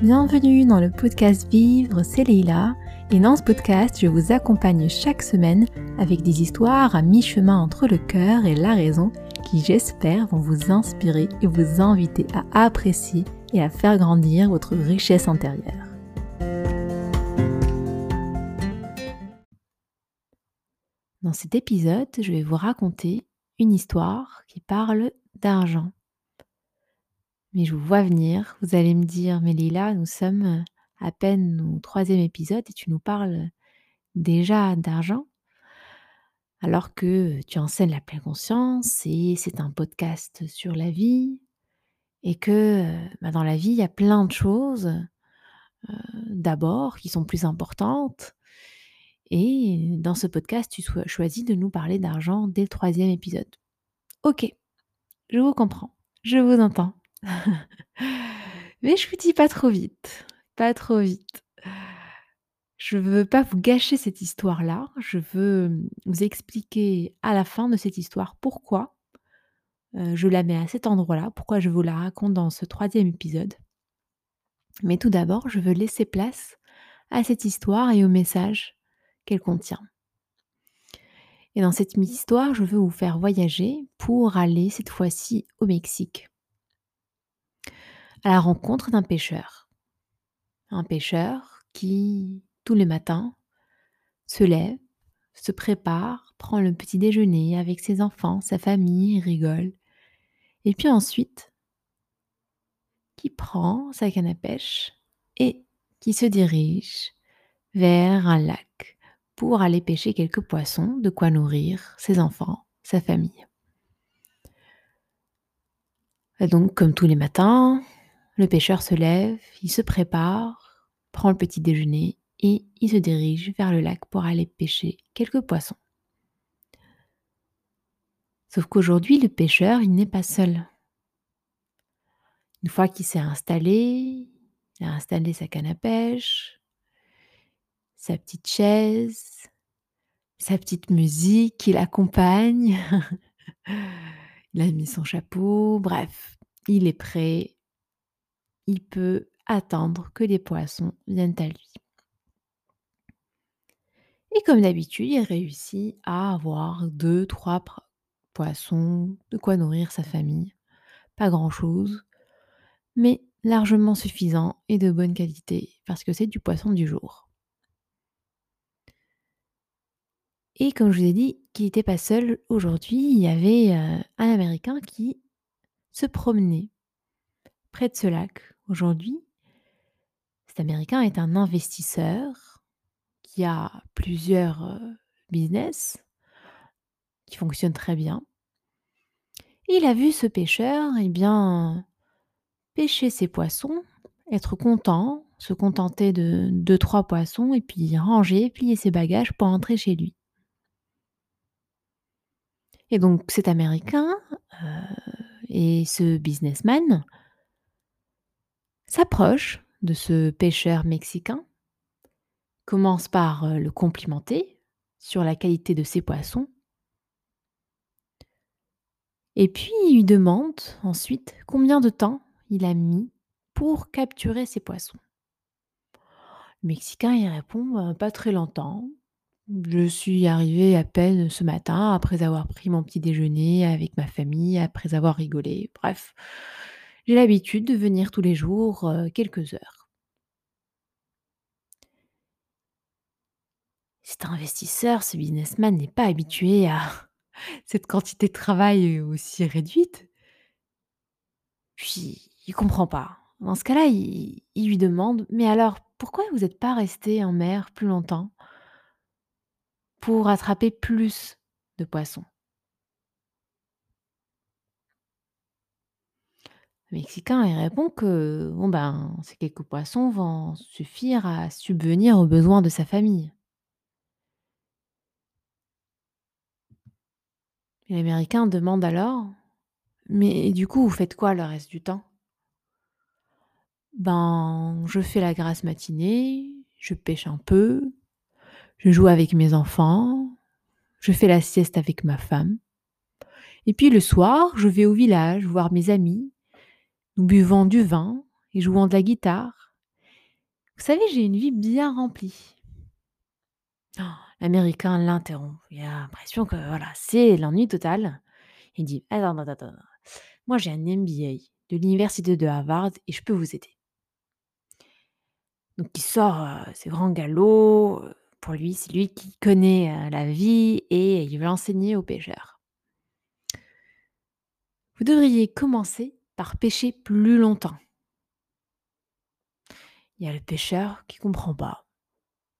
Bienvenue dans le podcast Vivre, c'est Leila. Et dans ce podcast, je vous accompagne chaque semaine avec des histoires à mi-chemin entre le cœur et la raison qui, j'espère, vont vous inspirer et vous inviter à apprécier et à faire grandir votre richesse intérieure. Dans cet épisode, je vais vous raconter une histoire qui parle d'argent. Mais je vous vois venir, vous allez me dire, mais Lila, nous sommes euh, à peine au troisième épisode et tu nous parles déjà d'argent alors que tu enseignes la pleine conscience et c'est un podcast sur la vie et que euh, bah, dans la vie, il y a plein de choses euh, d'abord qui sont plus importantes. Et dans ce podcast, tu choisis de nous parler d'argent dès le troisième épisode. Ok, je vous comprends, je vous entends. Mais je vous dis pas trop vite, pas trop vite. Je veux pas vous gâcher cette histoire-là. Je veux vous expliquer à la fin de cette histoire pourquoi je la mets à cet endroit-là, pourquoi je vous la raconte dans ce troisième épisode. Mais tout d'abord, je veux laisser place à cette histoire et au message qu'elle contient. Et dans cette histoire, je veux vous faire voyager pour aller cette fois-ci au Mexique à la rencontre d'un pêcheur. Un pêcheur qui, tous les matins, se lève, se prépare, prend le petit déjeuner avec ses enfants, sa famille, rigole. Et puis ensuite, qui prend sa canne à pêche et qui se dirige vers un lac pour aller pêcher quelques poissons, de quoi nourrir ses enfants, sa famille. Donc, comme tous les matins, le pêcheur se lève, il se prépare, prend le petit déjeuner et il se dirige vers le lac pour aller pêcher quelques poissons. Sauf qu'aujourd'hui, le pêcheur, il n'est pas seul. Une fois qu'il s'est installé, il a installé sa canne à pêche, sa petite chaise, sa petite musique qui l'accompagne. il a mis son chapeau, bref, il est prêt il peut attendre que les poissons viennent à lui. Et comme d'habitude, il réussit à avoir deux, trois poissons, de quoi nourrir sa famille. Pas grand-chose, mais largement suffisant et de bonne qualité, parce que c'est du poisson du jour. Et comme je vous ai dit qu'il n'était pas seul aujourd'hui, il y avait euh, un Américain qui se promenait près de ce lac Aujourd'hui, cet Américain est un investisseur qui a plusieurs euh, business qui fonctionnent très bien. Il a vu ce pêcheur, eh bien, pêcher ses poissons, être content, se contenter de deux, trois poissons, et puis ranger, plier ses bagages pour rentrer chez lui. Et donc cet Américain euh, et ce businessman s'approche de ce pêcheur mexicain, commence par euh, le complimenter sur la qualité de ses poissons, et puis lui demande ensuite combien de temps il a mis pour capturer ses poissons. Le Mexicain y répond bah, pas très longtemps. Je suis arrivé à peine ce matin après avoir pris mon petit déjeuner avec ma famille, après avoir rigolé. Bref, j'ai l'habitude de venir tous les jours euh, quelques heures. Cet investisseur, ce businessman n'est pas habitué à cette quantité de travail aussi réduite. Puis, il comprend pas. Dans ce cas-là, il, il lui demande Mais alors, pourquoi vous n'êtes pas resté en mer plus longtemps pour attraper plus de poissons? Le Mexicain, répond que bon ben, ces quelques poissons vont suffire à subvenir aux besoins de sa famille. l'Américain demande alors Mais du coup, vous faites quoi le reste du temps? Ben, je fais la grasse matinée, je pêche un peu, je joue avec mes enfants, je fais la sieste avec ma femme. Et puis le soir, je vais au village voir mes amis nous buvons du vin et jouons de la guitare. Vous savez, j'ai une vie bien remplie. L'américain l'interrompt. Il a l'impression que voilà, c'est l'ennui total. Il dit Attends, attends, attends. Moi, j'ai un MBA de l'université de Harvard et je peux vous aider. Donc, il sort euh, ses grands galops. Pour lui, c'est lui qui connaît euh, la vie et il veut l'enseigner aux pêcheurs. Vous devriez commencer par pêcher plus longtemps. Il y a le pêcheur qui comprend pas.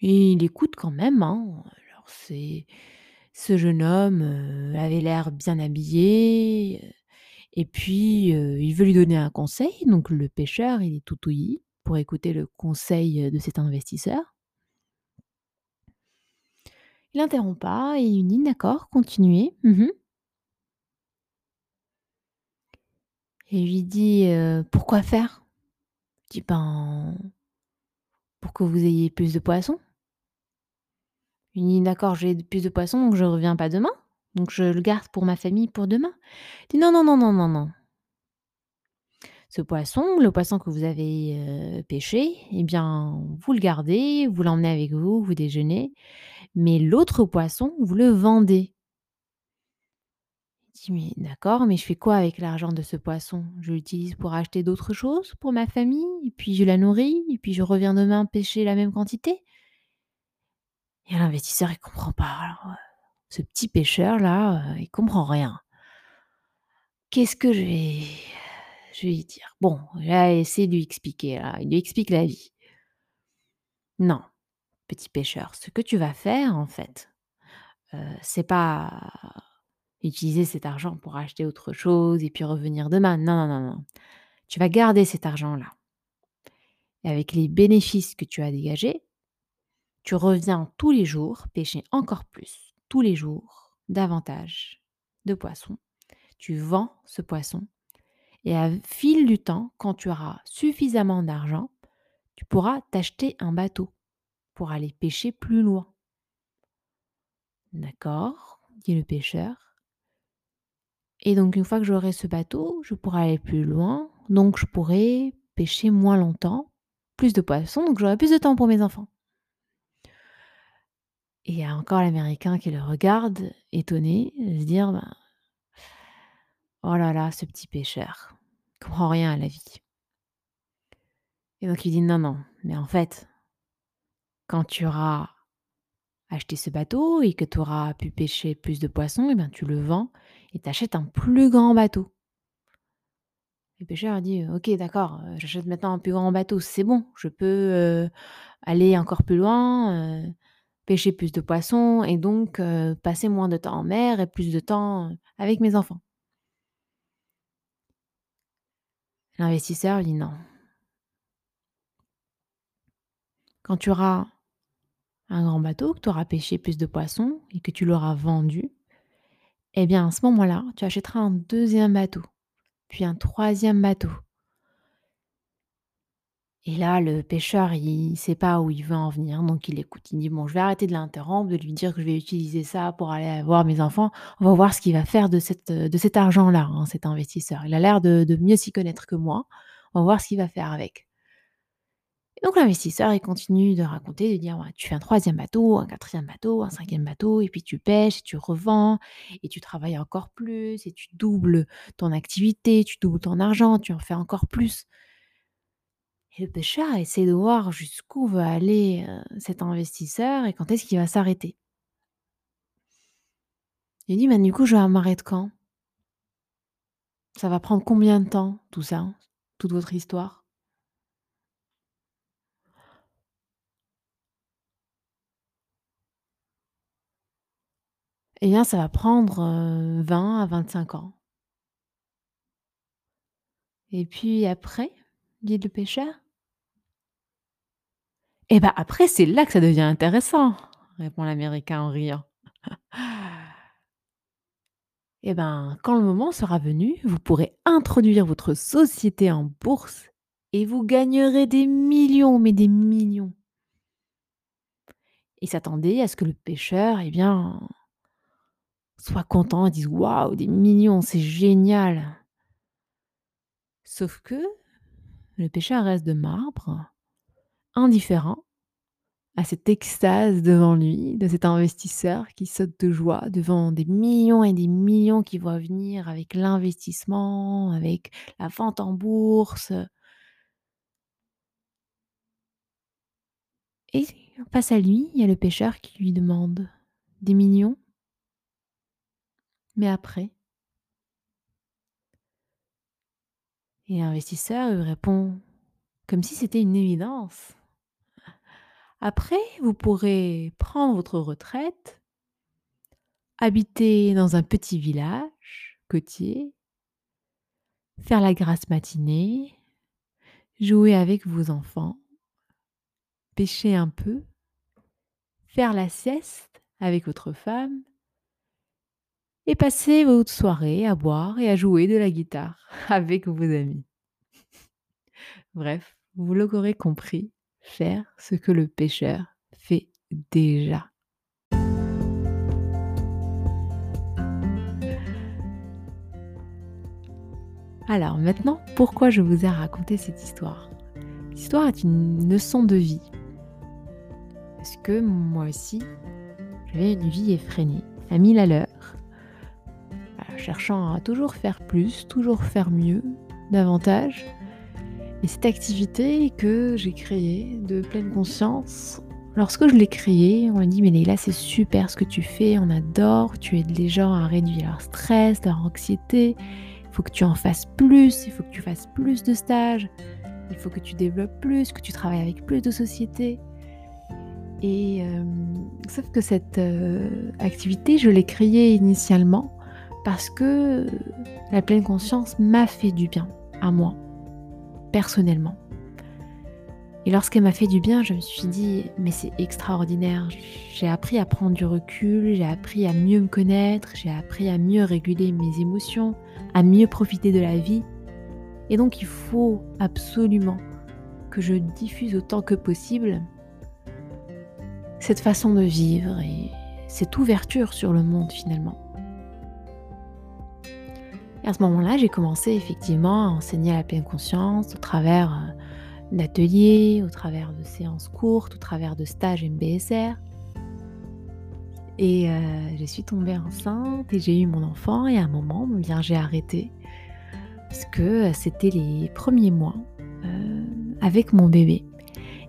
Il écoute quand même. hein. Alors, c'est ce jeune homme euh, avait l'air bien habillé. euh, Et puis, euh, il veut lui donner un conseil. Donc, le pêcheur, il est tout ouïe pour écouter le conseil de cet investisseur. Il n'interrompt pas et il dit D'accord, continuez. Mhm. Et lui dit Pourquoi faire? Il dit Ben, pour que vous ayez plus de poissons. Il dit D'accord, j'ai plus de poissons, donc je reviens pas demain. Donc, je le garde pour ma famille pour demain. Il dit Non, non, non, non, non, non. Ce poisson, le poisson que vous avez pêché, eh bien, vous le gardez, vous l'emmenez avec vous, vous déjeunez, mais l'autre poisson, vous le vendez. D'accord, mais je fais quoi avec l'argent de ce poisson? Je l'utilise pour acheter d'autres choses pour ma famille, et puis je la nourris, et puis je reviens demain pêcher la même quantité? Et l'investisseur, il comprend pas. Euh, ce petit pêcheur là, euh, il comprend rien. Qu'est-ce que je vais, je vais lui dire? Bon, j'ai essayé de lui expliquer. Là. Il lui explique la vie. Non, petit pêcheur, ce que tu vas faire en fait, heu, c'est pas utiliser cet argent pour acheter autre chose et puis revenir demain. Non, non, non, non. Tu vas garder cet argent-là et avec les bénéfices que tu as dégagés, tu reviens tous les jours pêcher encore plus, tous les jours, davantage de poissons. Tu vends ce poisson et à fil du temps, quand tu auras suffisamment d'argent, tu pourras t'acheter un bateau pour aller pêcher plus loin. D'accord, dit le pêcheur. Et donc une fois que j'aurai ce bateau, je pourrai aller plus loin, donc je pourrai pêcher moins longtemps, plus de poissons, donc j'aurai plus de temps pour mes enfants. Et il y a encore l'Américain qui le regarde, étonné, de se dire ben, Oh là là, ce petit pêcheur, il comprend rien à la vie. Et donc il dit Non, non, mais en fait, quand tu auras acheté ce bateau et que tu auras pu pêcher plus de poissons, et ben tu le vends et t'achètes un plus grand bateau. Le pêcheur dit Ok, d'accord, euh, j'achète maintenant un plus grand bateau, c'est bon, je peux euh, aller encore plus loin, euh, pêcher plus de poissons et donc passer moins de temps en mer et plus de temps avec mes enfants. L'investisseur dit non. Quand tu auras un grand bateau, que tu auras pêché plus de poissons et que tu l'auras vendu, eh bien à ce moment-là, tu achèteras un deuxième bateau, puis un troisième bateau. Et là, le pêcheur, il sait pas où il veut en venir, donc il écoute. Il dit bon, je vais arrêter de l'interrompre, de lui dire que je vais utiliser ça pour aller voir mes enfants. On va voir ce qu'il va faire de, cet argent-là, hein, cet investisseur. Il a l'air de mieux s'y connaître que moi. On va voir ce qu'il va faire avec. Donc l'investisseur, il continue de raconter, de dire tu fais un troisième bateau, un quatrième bateau, un cinquième bateau, et puis tu pêches, tu revends, et tu travailles encore plus, et tu doubles ton activité, tu doubles ton argent, tu en fais encore plus. Et le pêcheur essaie de voir jusqu'où va aller euh, cet investisseur et quand est-ce qu'il va s'arrêter. Il dit, mais du coup, je vais m'arrêter quand? Ça va prendre combien de temps, tout ça, toute votre histoire? Eh bien, ça va prendre euh, 20 à 25 ans. Et puis après, dit le pêcheur? Eh bien, après, c'est là que ça devient intéressant, répond l'Américain en riant. Eh bien, quand le moment sera venu, vous pourrez introduire votre société en bourse et vous gagnerez des millions, mais des millions. Il s'attendait à ce que le pêcheur, eh bien, soit content et dise Waouh, des millions, c'est génial. Sauf que le pêcheur reste de marbre indifférent à cette extase devant lui, de cet investisseur qui saute de joie devant des millions et des millions qui voient venir avec l'investissement, avec la vente en bourse. Et face à lui, il y a le pêcheur qui lui demande des millions. Mais après? Et l'investisseur lui répond comme si c'était une évidence. Après, vous pourrez prendre votre retraite, habiter dans un petit village côtier, faire la grasse matinée, jouer avec vos enfants, pêcher un peu, faire la sieste avec votre femme et passer votre soirée à boire et à jouer de la guitare avec vos amis. Bref, vous l'aurez compris, faire ce que le pêcheur fait déjà. Alors maintenant, pourquoi je vous ai raconté cette histoire? L'histoire est une leçon de vie. Parce que moi aussi, j'avais une vie effrénée, à mille à l'heure, cherchant à toujours faire plus, toujours faire mieux, davantage. Et cette activité que j'ai créée de pleine conscience, lorsque je l'ai créée, on m'a dit mais Leila c'est super ce que tu fais, on adore, tu aides les gens à réduire leur stress, leur anxiété, il faut que tu en fasses plus, il faut que tu fasses plus de stages, il faut que tu développes plus, que tu travailles avec plus de sociétés. Et euh, sauf que cette euh, activité, je l'ai créée initialement parce que la pleine conscience m'a fait du bien à moi, personnellement. Et lorsqu'elle m'a fait du bien, je me suis dit, mais c'est extraordinaire. J'ai appris à prendre du recul, j'ai appris à mieux me connaître, j'ai appris à mieux réguler mes émotions, à mieux profiter de la vie. Et donc il faut absolument que je diffuse autant que possible cette façon de vivre et cette ouverture sur le monde finalement. Et à ce moment-là, j'ai commencé effectivement à enseigner la pleine conscience au travers euh, d'ateliers, au travers de séances courtes, au travers de stages MBSR. Et euh, je suis tombée enceinte et j'ai eu mon enfant et à un moment, eh bien, j'ai arrêté parce que c'était les premiers mois euh, avec mon bébé.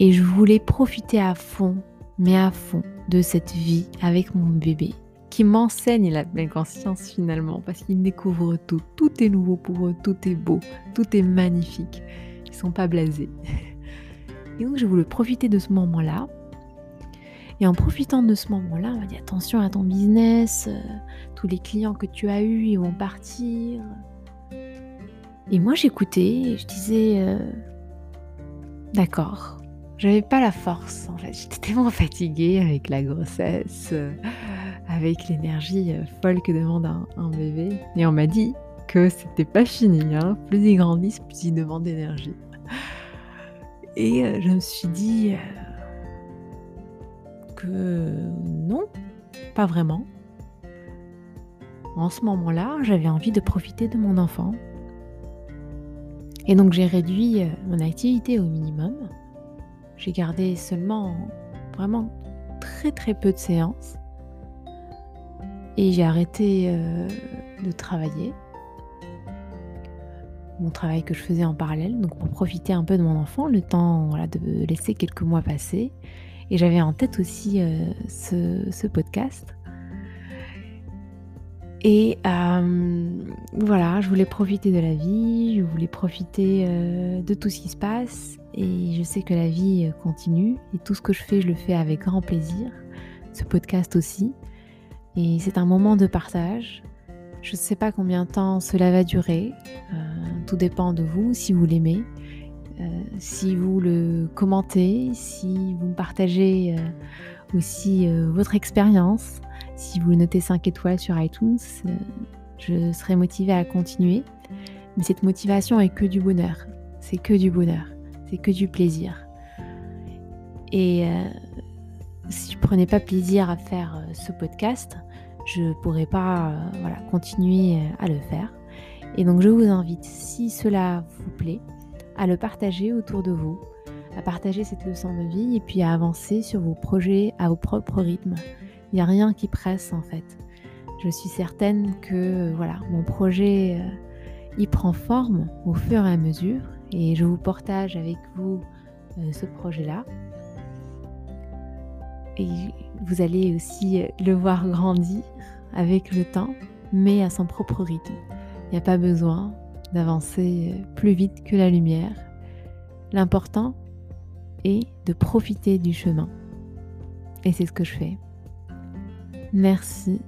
Et je voulais profiter à fond, mais à fond, de cette vie avec mon bébé qui m'enseigne la pleine conscience finalement, parce qu'ils découvrent tout. Tout est nouveau pour eux, tout est beau, tout est magnifique. Ils sont pas blasés. Et donc je voulais profiter de ce moment-là. Et en profitant de ce moment-là, on m'a dit attention à ton business, euh, tous les clients que tu as eus, ils vont partir. Et moi j'écoutais, je disais euh, d'accord. J'avais pas la force en fait, j'étais tellement fatiguée avec la grossesse. Avec l'énergie euh, folle que demande un, bébé. Et on m'a dit que c'était pas fini. Hein. Plus ils grandissent, plus ils demandent d'énergie. Et euh, je me suis dit euh, que non, pas vraiment. En ce moment-là, j'avais envie de profiter de mon enfant. Et donc j'ai réduit mon activité au minimum. J'ai gardé seulement vraiment très très peu de séances. Et j'ai arrêté euh, de travailler. Mon travail que je faisais en parallèle, donc pour profiter un peu de mon enfant, le temps de laisser quelques mois passer. Et j'avais en tête aussi euh, ce, podcast. Et euh, voilà, je voulais profiter de la vie, je voulais profiter de tout ce qui se passe. Et je sais que la vie continue. Et tout ce que je fais, je le fais avec grand plaisir. Ce podcast aussi. Et c'est un moment de partage. Je ne sais pas combien de temps cela va durer. Euh, tout dépend de vous, si vous l'aimez, euh, si vous le commentez, si vous partagez euh, aussi votre expérience, si vous notez 5 étoiles sur iTunes, je serai motivée à continuer. Mais cette motivation est que du bonheur. C'est que du bonheur. C'est que du plaisir. Et si je prenais pas plaisir à faire euh, ce podcast, je pourrais pas euh, voilà, continuer euh, à le faire. Et donc je vous invite, si cela vous plaît, à le partager autour de vous, à partager cette leçon de vie et puis à avancer sur vos projets à vos propres rythmes. Il n'y a rien qui presse en fait. Je suis certaine que voilà, mon projet il prend forme au fur et à mesure et je vous partage avec vous ce projet-là. Et vous allez aussi le voir grandir avec le temps, mais à son propre rythme. Il n'y a pas besoin d'avancer plus vite que la lumière. L'important est de profiter du chemin. Et c'est ce que je fais. Merci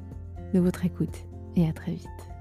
de votre écoute et à très vite.